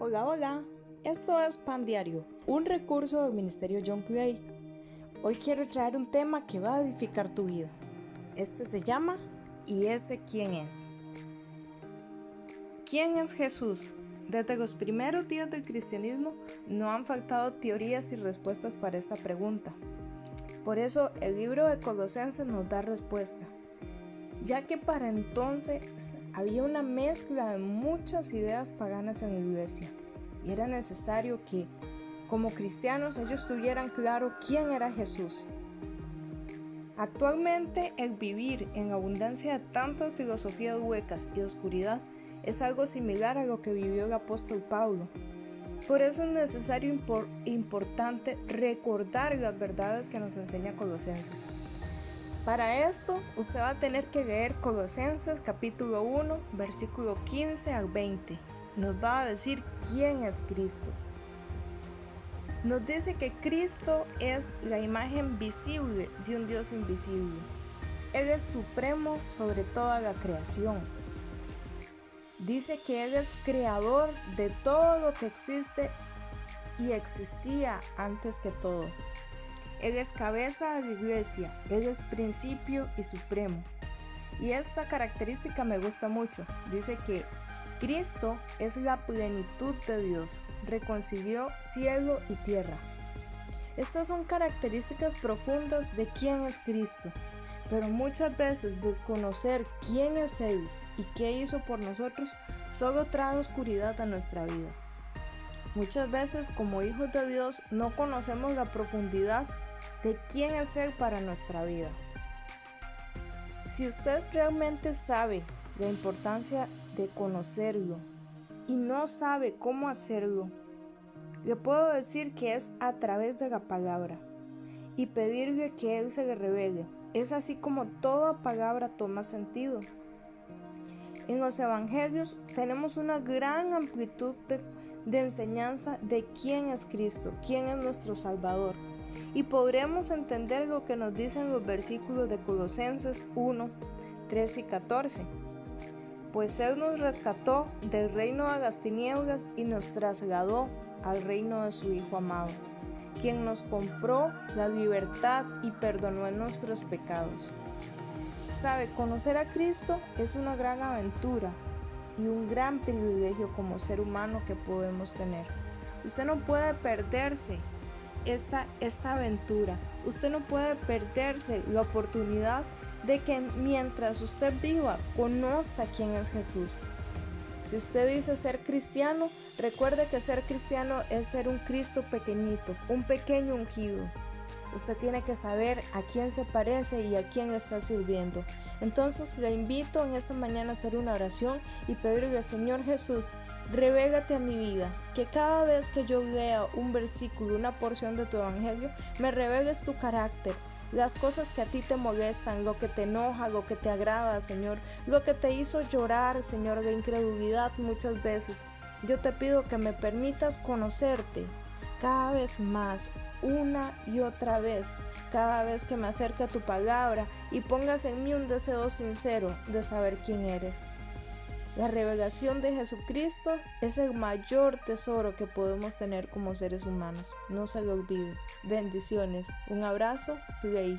Hola, hola. Esto es Pan Diario, un recurso del Ministerio John Clay. Hoy quiero traer un tema que va a edificar tu vida. Este se llama ¿Y ese quién es? ¿Quién es Jesús? Desde los primeros días del cristianismo no han faltado teorías y respuestas para esta pregunta. Por eso el libro de Colosenses nos da respuesta, ya que para entonces había una mezcla de muchas ideas paganas en la iglesia y era necesario que como cristianos ellos tuvieran claro quién era Jesús. Actualmente el vivir en abundancia de tantas filosofías huecas y oscuridad es algo similar a lo que vivió el apóstol Pablo. Por eso es necesario e importante recordar las verdades que nos enseña Colosenses. Para esto, usted va a tener que leer Colosenses capítulo 1, versículo 15 al 20. Nos va a decir quién es Cristo. Nos dice que Cristo es la imagen visible de un Dios invisible. Él es supremo sobre toda la creación. Dice que Él es creador de todo lo que existe y existía antes que todo. Él es cabeza de la iglesia, Él es principio y supremo. Y esta característica me gusta mucho. Dice que Cristo es la plenitud de Dios, reconcilió cielo y tierra. Estas son características profundas de quién es Cristo, pero muchas veces desconocer quién es Él y qué hizo por nosotros solo trae oscuridad a nuestra vida. Muchas veces como hijos de Dios no conocemos la profundidad de quién es Él para nuestra vida. Si usted realmente sabe la importancia de conocerlo y no sabe cómo hacerlo, le puedo decir que es a través de la palabra y pedirle que Él se le revele. Es así como toda palabra toma sentido. En los evangelios tenemos una gran amplitud de, de enseñanza de quién es Cristo, quién es nuestro Salvador y podremos entender lo que nos dicen los versículos de Colosenses 1, 13 y 14. Pues Él nos rescató del reino de las tinieblas y nos trasladó al reino de su Hijo amado, quien nos compró la libertad y perdonó nuestros pecados. Sabe, conocer a Cristo es una gran aventura y un gran privilegio como ser humano que podemos tener. Usted no puede perderse esta, esta aventura. Usted no puede perderse la oportunidad de que mientras usted viva conozca quién es Jesús. Si usted dice ser cristiano, recuerde que ser cristiano es ser un Cristo pequeñito, un pequeño ungido. Usted tiene que saber a quién se parece y a quién está sirviendo. Entonces le invito en esta mañana a hacer una oración y pedirle, Señor Jesús, Revégate a mi vida, que cada vez que yo lea un versículo, una porción de tu evangelio, me reveles tu carácter, las cosas que a ti te molestan, lo que te enoja, lo que te agrada, Señor, lo que te hizo llorar, Señor, de incredulidad muchas veces. Yo te pido que me permitas conocerte cada vez más, una y otra vez, cada vez que me acerque a tu palabra y pongas en mí un deseo sincero de saber quién eres. La revelación de Jesucristo es el mayor tesoro que podemos tener como seres humanos. No se lo olvide. Bendiciones. Un abrazo. Play.